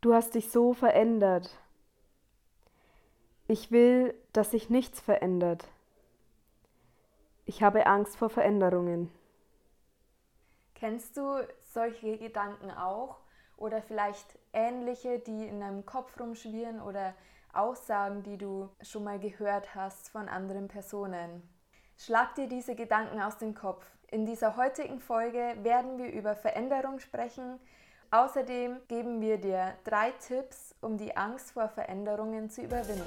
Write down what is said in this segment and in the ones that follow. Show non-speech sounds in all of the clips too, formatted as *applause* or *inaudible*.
Du hast dich so verändert. Ich will, dass sich nichts verändert. Ich habe Angst vor Veränderungen. Kennst du solche Gedanken auch oder vielleicht ähnliche, die in deinem Kopf rumschwirren oder Aussagen, die du schon mal gehört hast von anderen Personen? Schlag dir diese Gedanken aus dem Kopf. In dieser heutigen Folge werden wir über Veränderung sprechen. Außerdem geben wir dir drei Tipps, um die Angst vor Veränderungen zu überwinden.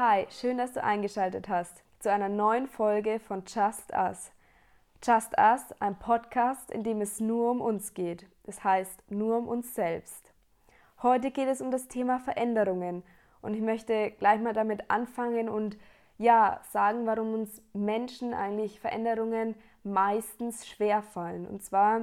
Hi, schön, dass du eingeschaltet hast zu einer neuen Folge von Just Us. Just Us, ein Podcast, in dem es nur um uns geht. Das heißt, nur um uns selbst. Heute geht es um das Thema Veränderungen und ich möchte gleich mal damit anfangen und ja, sagen, warum uns Menschen eigentlich Veränderungen meistens schwerfallen. Und zwar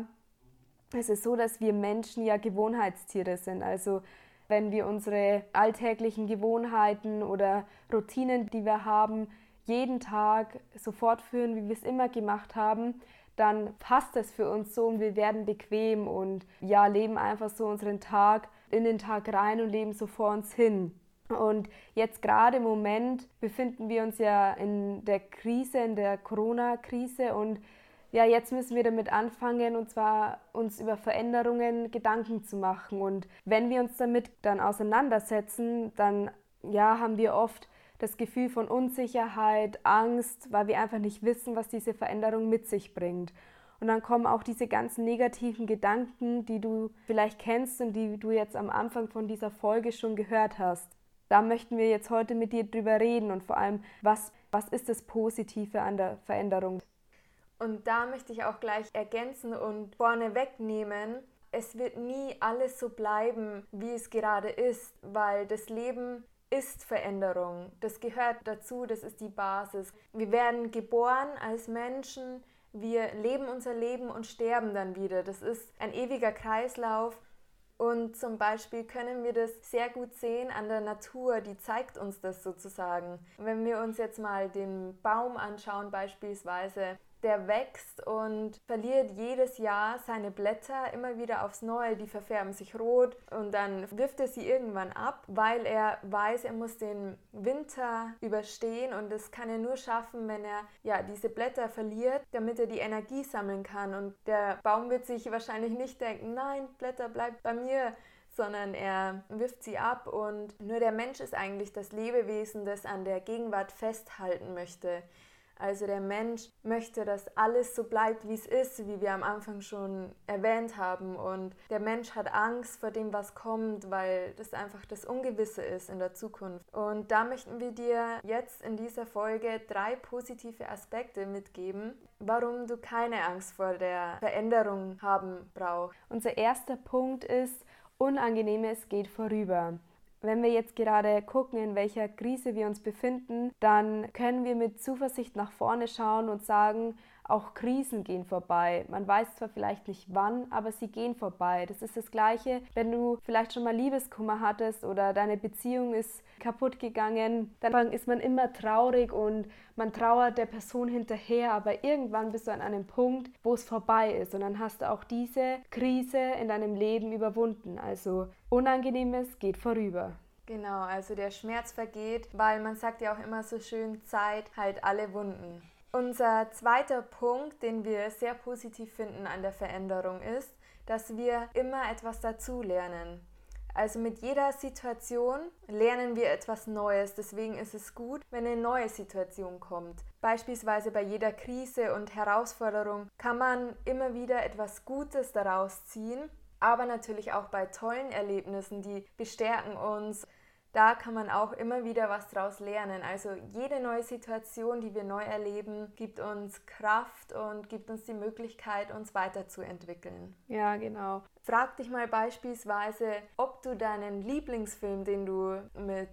ist es so, dass wir Menschen ja Gewohnheitstiere sind. Also wenn wir unsere alltäglichen Gewohnheiten oder Routinen, die wir haben, jeden Tag so fortführen, wie wir es immer gemacht haben, dann passt es für uns so und wir werden bequem und ja, leben einfach so unseren Tag in den Tag rein und leben so vor uns hin. Und jetzt gerade im Moment befinden wir uns ja in der Krise, in der Corona-Krise und ja, jetzt müssen wir damit anfangen und zwar uns über Veränderungen Gedanken zu machen. Und wenn wir uns damit dann auseinandersetzen, dann ja, haben wir oft das Gefühl von Unsicherheit, Angst, weil wir einfach nicht wissen, was diese Veränderung mit sich bringt. Und dann kommen auch diese ganzen negativen Gedanken, die du vielleicht kennst und die du jetzt am Anfang von dieser Folge schon gehört hast. Da möchten wir jetzt heute mit dir drüber reden und vor allem, was, was ist das Positive an der Veränderung? Und da möchte ich auch gleich ergänzen und vorne wegnehmen, es wird nie alles so bleiben, wie es gerade ist, weil das Leben ist Veränderung. Das gehört dazu, das ist die Basis. Wir werden geboren als Menschen, wir leben unser Leben und sterben dann wieder. Das ist ein ewiger Kreislauf. Und zum Beispiel können wir das sehr gut sehen an der Natur, die zeigt uns das sozusagen. Wenn wir uns jetzt mal den Baum anschauen beispielsweise, der wächst und verliert jedes Jahr seine Blätter immer wieder aufs Neue. Die verfärben sich rot und dann wirft er sie irgendwann ab, weil er weiß, er muss den Winter überstehen und das kann er nur schaffen, wenn er ja diese Blätter verliert, damit er die Energie sammeln kann. Und der Baum wird sich wahrscheinlich nicht denken, nein, Blätter bleibt bei mir, sondern er wirft sie ab und nur der Mensch ist eigentlich das Lebewesen, das an der Gegenwart festhalten möchte. Also der Mensch möchte, dass alles so bleibt, wie es ist, wie wir am Anfang schon erwähnt haben. Und der Mensch hat Angst vor dem, was kommt, weil das einfach das Ungewisse ist in der Zukunft. Und da möchten wir dir jetzt in dieser Folge drei positive Aspekte mitgeben, warum du keine Angst vor der Veränderung haben brauchst. Unser erster Punkt ist, Unangenehmes geht vorüber. Wenn wir jetzt gerade gucken, in welcher Krise wir uns befinden, dann können wir mit Zuversicht nach vorne schauen und sagen, auch Krisen gehen vorbei. Man weiß zwar vielleicht nicht wann, aber sie gehen vorbei. Das ist das Gleiche, wenn du vielleicht schon mal Liebeskummer hattest oder deine Beziehung ist kaputt gegangen, dann ist man immer traurig und man trauert der Person hinterher, aber irgendwann bist du an einem Punkt, wo es vorbei ist und dann hast du auch diese Krise in deinem Leben überwunden. Also Unangenehmes geht vorüber. Genau, also der Schmerz vergeht, weil man sagt ja auch immer so schön, Zeit halt alle Wunden. Unser zweiter Punkt, den wir sehr positiv finden an der Veränderung ist, dass wir immer etwas dazulernen. Also mit jeder Situation lernen wir etwas Neues. Deswegen ist es gut, wenn eine neue Situation kommt. Beispielsweise bei jeder Krise und Herausforderung kann man immer wieder etwas Gutes daraus ziehen. Aber natürlich auch bei tollen Erlebnissen, die bestärken uns da kann man auch immer wieder was draus lernen. Also jede neue Situation, die wir neu erleben, gibt uns Kraft und gibt uns die Möglichkeit, uns weiterzuentwickeln. Ja, genau. Frag dich mal beispielsweise, ob du deinen Lieblingsfilm, den du mit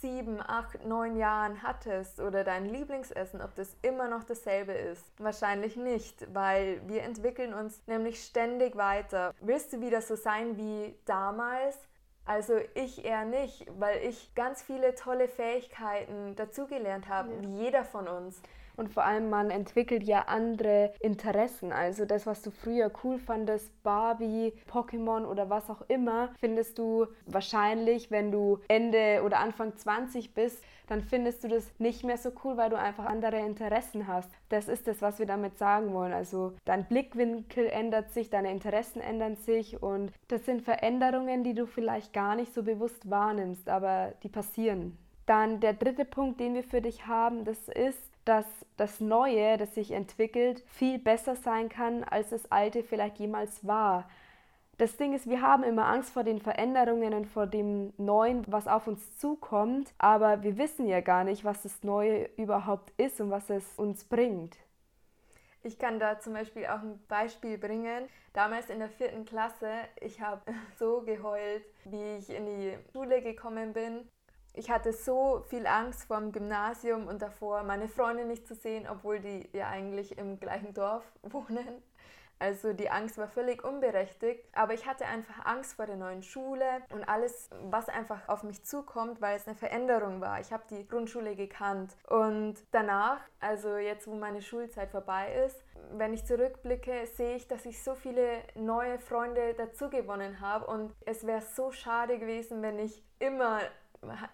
sieben, acht, neun Jahren hattest oder dein Lieblingsessen, ob das immer noch dasselbe ist. Wahrscheinlich nicht, weil wir entwickeln uns nämlich ständig weiter. Willst du wieder so sein wie damals? Also ich eher nicht, weil ich ganz viele tolle Fähigkeiten dazugelernt habe, ja. wie jeder von uns. Und vor allem, man entwickelt ja andere Interessen. Also das, was du früher cool fandest, Barbie, Pokémon oder was auch immer, findest du wahrscheinlich, wenn du Ende oder Anfang 20 bist, dann findest du das nicht mehr so cool, weil du einfach andere Interessen hast. Das ist das, was wir damit sagen wollen. Also dein Blickwinkel ändert sich, deine Interessen ändern sich und das sind Veränderungen, die du vielleicht gar nicht so bewusst wahrnimmst, aber die passieren. Dann der dritte Punkt, den wir für dich haben, das ist, dass das Neue, das sich entwickelt, viel besser sein kann, als das Alte vielleicht jemals war. Das Ding ist, wir haben immer Angst vor den Veränderungen und vor dem Neuen, was auf uns zukommt, aber wir wissen ja gar nicht, was das Neue überhaupt ist und was es uns bringt. Ich kann da zum Beispiel auch ein Beispiel bringen. Damals in der vierten Klasse, ich habe *laughs* so geheult, wie ich in die Schule gekommen bin ich hatte so viel Angst vor dem Gymnasium und davor, meine Freunde nicht zu sehen, obwohl die ja eigentlich im gleichen Dorf *laughs* wohnen. Also die Angst war völlig unberechtigt, aber ich hatte einfach Angst vor der neuen Schule und alles, was einfach auf mich zukommt, weil es eine Veränderung war. Ich habe die Grundschule gekannt und danach, also jetzt, wo meine Schulzeit vorbei ist, wenn ich zurückblicke, sehe ich, dass ich so viele neue Freunde dazu gewonnen habe und es wäre so schade gewesen, wenn ich immer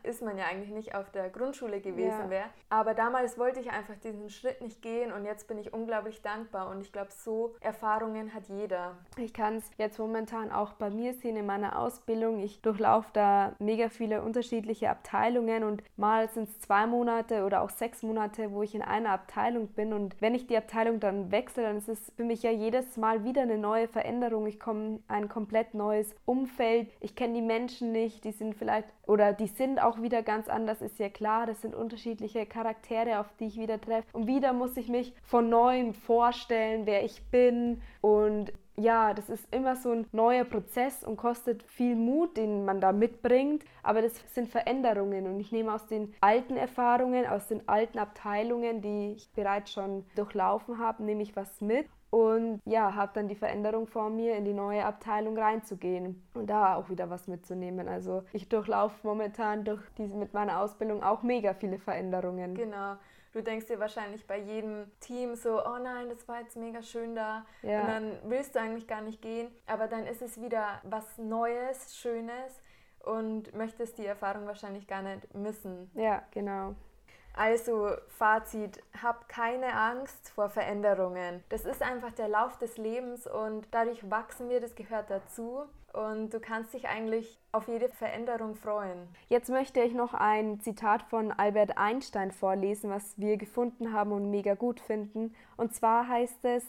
ist man ja eigentlich nicht auf der Grundschule gewesen ja. wäre. Aber damals wollte ich einfach diesen Schritt nicht gehen und jetzt bin ich unglaublich dankbar und ich glaube, so Erfahrungen hat jeder. Ich kann es jetzt momentan auch bei mir sehen in meiner Ausbildung. Ich durchlaufe da mega viele unterschiedliche Abteilungen und mal sind es zwei Monate oder auch sechs Monate, wo ich in einer Abteilung bin und wenn ich die Abteilung dann wechsle, dann ist es für mich ja jedes Mal wieder eine neue Veränderung. Ich komme in ein komplett neues Umfeld. Ich kenne die Menschen nicht, die sind vielleicht oder die sind auch wieder ganz anders, ist ja klar. Das sind unterschiedliche Charaktere, auf die ich wieder treffe. Und wieder muss ich mich von neuem vorstellen, wer ich bin. Und ja, das ist immer so ein neuer Prozess und kostet viel Mut, den man da mitbringt. Aber das sind Veränderungen und ich nehme aus den alten Erfahrungen, aus den alten Abteilungen, die ich bereits schon durchlaufen habe, nehme ich was mit und ja, habe dann die Veränderung vor mir, in die neue Abteilung reinzugehen und da auch wieder was mitzunehmen. Also ich durchlaufe momentan durch diese, mit meiner Ausbildung auch mega viele Veränderungen. Genau. Du denkst dir wahrscheinlich bei jedem Team so, oh nein, das war jetzt mega schön da. Ja. Und dann willst du eigentlich gar nicht gehen. Aber dann ist es wieder was Neues, Schönes und möchtest die Erfahrung wahrscheinlich gar nicht missen. Ja, genau. Also Fazit, hab keine Angst vor Veränderungen. Das ist einfach der Lauf des Lebens und dadurch wachsen wir, das gehört dazu. Und du kannst dich eigentlich auf jede Veränderung freuen. Jetzt möchte ich noch ein Zitat von Albert Einstein vorlesen, was wir gefunden haben und mega gut finden. Und zwar heißt es,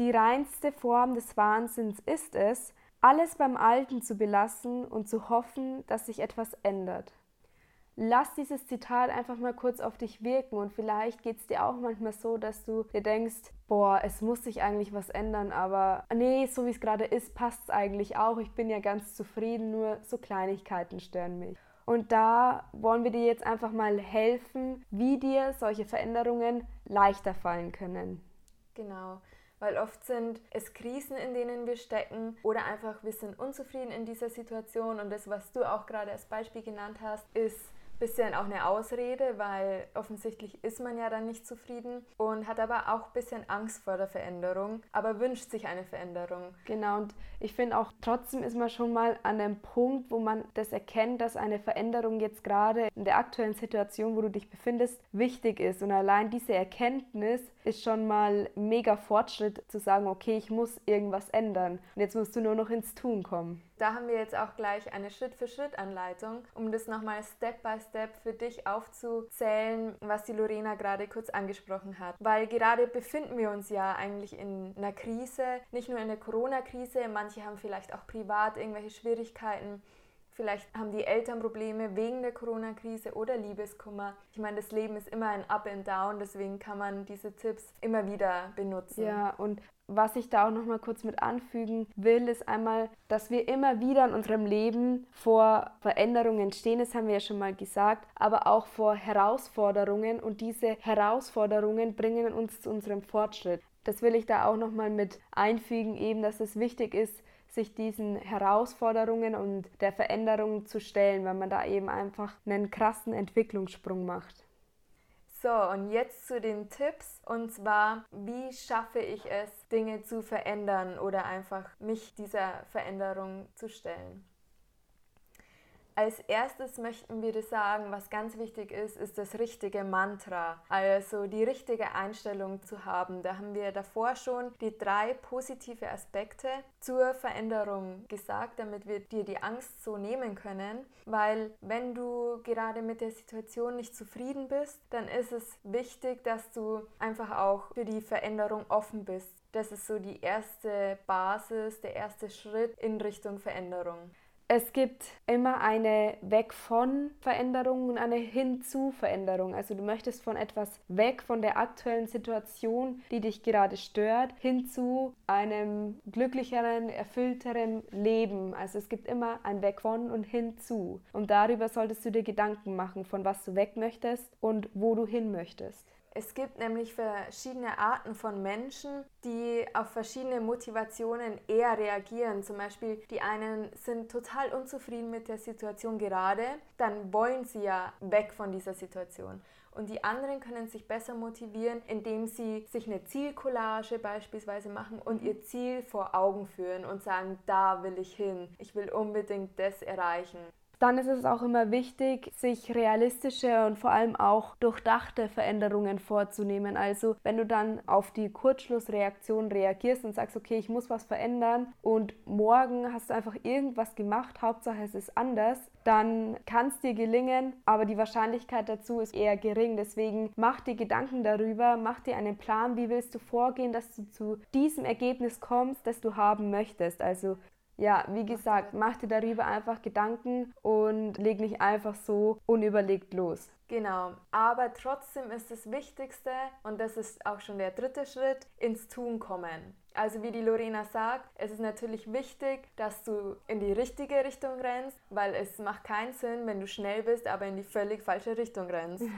die reinste Form des Wahnsinns ist es, alles beim Alten zu belassen und zu hoffen, dass sich etwas ändert lass dieses Zitat einfach mal kurz auf dich wirken und vielleicht geht es dir auch manchmal so, dass du dir denkst, boah, es muss sich eigentlich was ändern, aber nee, so wie es gerade ist, passt es eigentlich auch. Ich bin ja ganz zufrieden, nur so Kleinigkeiten stören mich. Und da wollen wir dir jetzt einfach mal helfen, wie dir solche Veränderungen leichter fallen können. Genau weil oft sind es Krisen, in denen wir stecken oder einfach wir sind unzufrieden in dieser Situation und das, was du auch gerade als Beispiel genannt hast, ist bisschen auch eine Ausrede, weil offensichtlich ist man ja dann nicht zufrieden und hat aber auch ein bisschen Angst vor der Veränderung, aber wünscht sich eine Veränderung. Genau, und ich finde auch trotzdem ist man schon mal an einem Punkt, wo man das erkennt, dass eine Veränderung jetzt gerade in der aktuellen Situation, wo du dich befindest, wichtig ist. Und allein diese Erkenntnis ist schon mal mega Fortschritt zu sagen, okay, ich muss irgendwas ändern. Und jetzt musst du nur noch ins Tun kommen. Da haben wir jetzt auch gleich eine Schritt-für-Schritt-Anleitung, um das nochmal Step by Step für dich aufzuzählen, was die Lorena gerade kurz angesprochen hat. Weil gerade befinden wir uns ja eigentlich in einer Krise, nicht nur in der Corona-Krise, manche haben vielleicht auch privat irgendwelche Schwierigkeiten Vielleicht haben die Eltern Probleme wegen der Corona-Krise oder Liebeskummer. Ich meine, das Leben ist immer ein Up and Down, deswegen kann man diese Tipps immer wieder benutzen. Ja, und was ich da auch noch mal kurz mit anfügen will, ist einmal, dass wir immer wieder in unserem Leben vor Veränderungen stehen, das haben wir ja schon mal gesagt, aber auch vor Herausforderungen und diese Herausforderungen bringen uns zu unserem Fortschritt. Das will ich da auch noch mal mit einfügen, eben, dass es wichtig ist, sich diesen Herausforderungen und der Veränderung zu stellen, weil man da eben einfach einen krassen Entwicklungssprung macht. So, und jetzt zu den Tipps. Und zwar, wie schaffe ich es, Dinge zu verändern oder einfach mich dieser Veränderung zu stellen? Als erstes möchten wir das sagen, was ganz wichtig ist, ist das richtige Mantra, also die richtige Einstellung zu haben. Da haben wir davor schon die drei positive Aspekte zur Veränderung gesagt, damit wir dir die Angst so nehmen können, weil wenn du gerade mit der Situation nicht zufrieden bist, dann ist es wichtig, dass du einfach auch für die Veränderung offen bist. Das ist so die erste Basis, der erste Schritt in Richtung Veränderung. Es gibt immer eine Weg von Veränderung und eine hinzu Veränderung. Also du möchtest von etwas weg von der aktuellen Situation, die dich gerade stört, hin zu einem glücklicheren, erfüllteren Leben. Also es gibt immer ein Weg von und hinzu. Und darüber solltest du dir Gedanken machen, von was du weg möchtest und wo du hin möchtest. Es gibt nämlich verschiedene Arten von Menschen, die auf verschiedene Motivationen eher reagieren. Zum Beispiel die einen sind total unzufrieden mit der Situation gerade, dann wollen sie ja weg von dieser Situation. Und die anderen können sich besser motivieren, indem sie sich eine Zielcollage beispielsweise machen und ihr Ziel vor Augen führen und sagen, da will ich hin, ich will unbedingt das erreichen. Dann ist es auch immer wichtig, sich realistische und vor allem auch durchdachte Veränderungen vorzunehmen. Also wenn du dann auf die Kurzschlussreaktion reagierst und sagst, okay, ich muss was verändern und morgen hast du einfach irgendwas gemacht, Hauptsache es ist anders, dann kann es dir gelingen, aber die Wahrscheinlichkeit dazu ist eher gering. Deswegen mach dir Gedanken darüber, mach dir einen Plan, wie willst du vorgehen, dass du zu diesem Ergebnis kommst, das du haben möchtest. Also ja, wie gesagt, mach dir darüber einfach Gedanken und leg nicht einfach so unüberlegt los. Genau, aber trotzdem ist das Wichtigste, und das ist auch schon der dritte Schritt, ins Tun kommen. Also wie die Lorena sagt, es ist natürlich wichtig, dass du in die richtige Richtung rennst, weil es macht keinen Sinn, wenn du schnell bist, aber in die völlig falsche Richtung rennst. *laughs*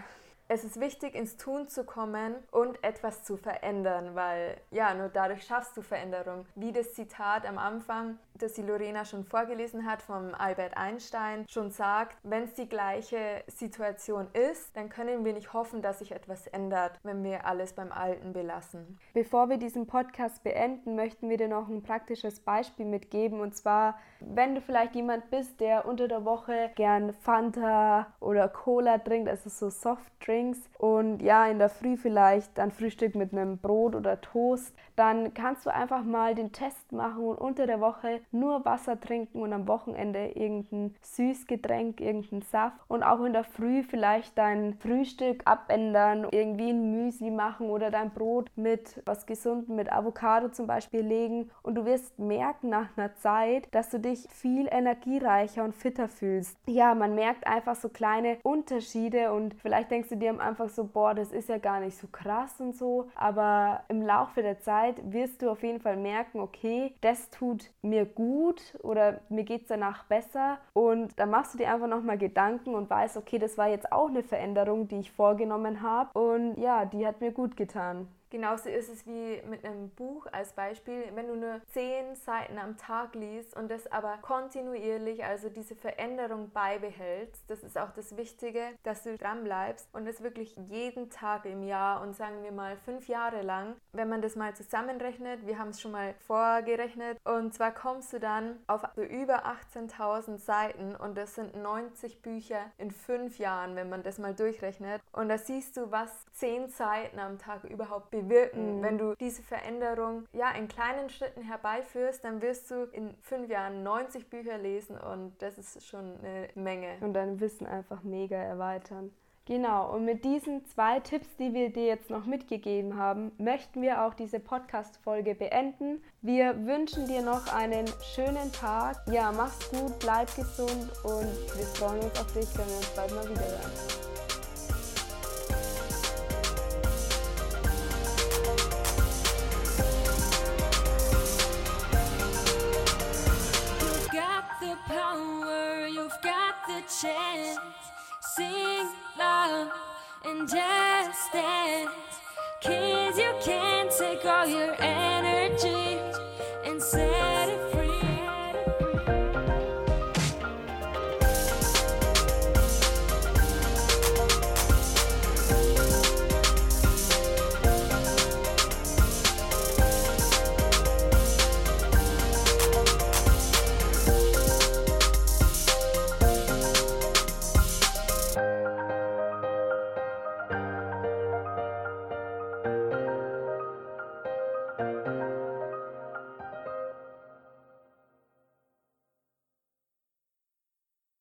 Es ist wichtig, ins Tun zu kommen und etwas zu verändern, weil ja, nur dadurch schaffst du Veränderung. Wie das Zitat am Anfang, das die Lorena schon vorgelesen hat vom Albert Einstein, schon sagt, wenn es die gleiche Situation ist, dann können wir nicht hoffen, dass sich etwas ändert, wenn wir alles beim Alten belassen. Bevor wir diesen Podcast beenden, möchten wir dir noch ein praktisches Beispiel mitgeben und zwar, wenn du vielleicht jemand bist, der unter der Woche gern Fanta oder Cola trinkt, also so Softdrink, Drinks und ja, in der Früh vielleicht ein Frühstück mit einem Brot oder Toast, dann kannst du einfach mal den Test machen und unter der Woche nur Wasser trinken und am Wochenende irgendein Süßgetränk, irgendein Saft und auch in der Früh vielleicht dein Frühstück abändern, irgendwie ein Müsli machen oder dein Brot mit was Gesundem, mit Avocado zum Beispiel legen und du wirst merken nach einer Zeit, dass du dich viel energiereicher und fitter fühlst. Ja, man merkt einfach so kleine Unterschiede und vielleicht denkst du dir am Anfang so, boah, das ist ja gar nicht so krass und so. Aber im Laufe der Zeit wirst du auf jeden Fall merken, okay, das tut mir gut oder mir geht es danach besser. Und dann machst du dir einfach nochmal Gedanken und weißt, okay, das war jetzt auch eine Veränderung, die ich vorgenommen habe. Und ja, die hat mir gut getan. Genauso ist es wie mit einem Buch als Beispiel, wenn du nur zehn Seiten am Tag liest und das aber kontinuierlich, also diese Veränderung beibehältst. Das ist auch das Wichtige, dass du dran bleibst und das wirklich jeden Tag im Jahr und sagen wir mal fünf Jahre lang. Wenn man das mal zusammenrechnet, wir haben es schon mal vorgerechnet und zwar kommst du dann auf so über 18.000 Seiten und das sind 90 Bücher in fünf Jahren, wenn man das mal durchrechnet. Und da siehst du, was zehn Seiten am Tag überhaupt bewirken. Mhm. Wenn du diese Veränderung ja in kleinen Schritten herbeiführst, dann wirst du in fünf Jahren 90 Bücher lesen und das ist schon eine Menge. Und dein Wissen einfach mega erweitern. Genau, und mit diesen zwei Tipps, die wir dir jetzt noch mitgegeben haben, möchten wir auch diese Podcast-Folge beenden. Wir wünschen dir noch einen schönen Tag. Ja, mach's gut, bleib gesund und wir freuen uns auf dich, wenn wir uns bald mal wieder hören. chance. Sing loud and just dance. Kids, you can't take all your energy.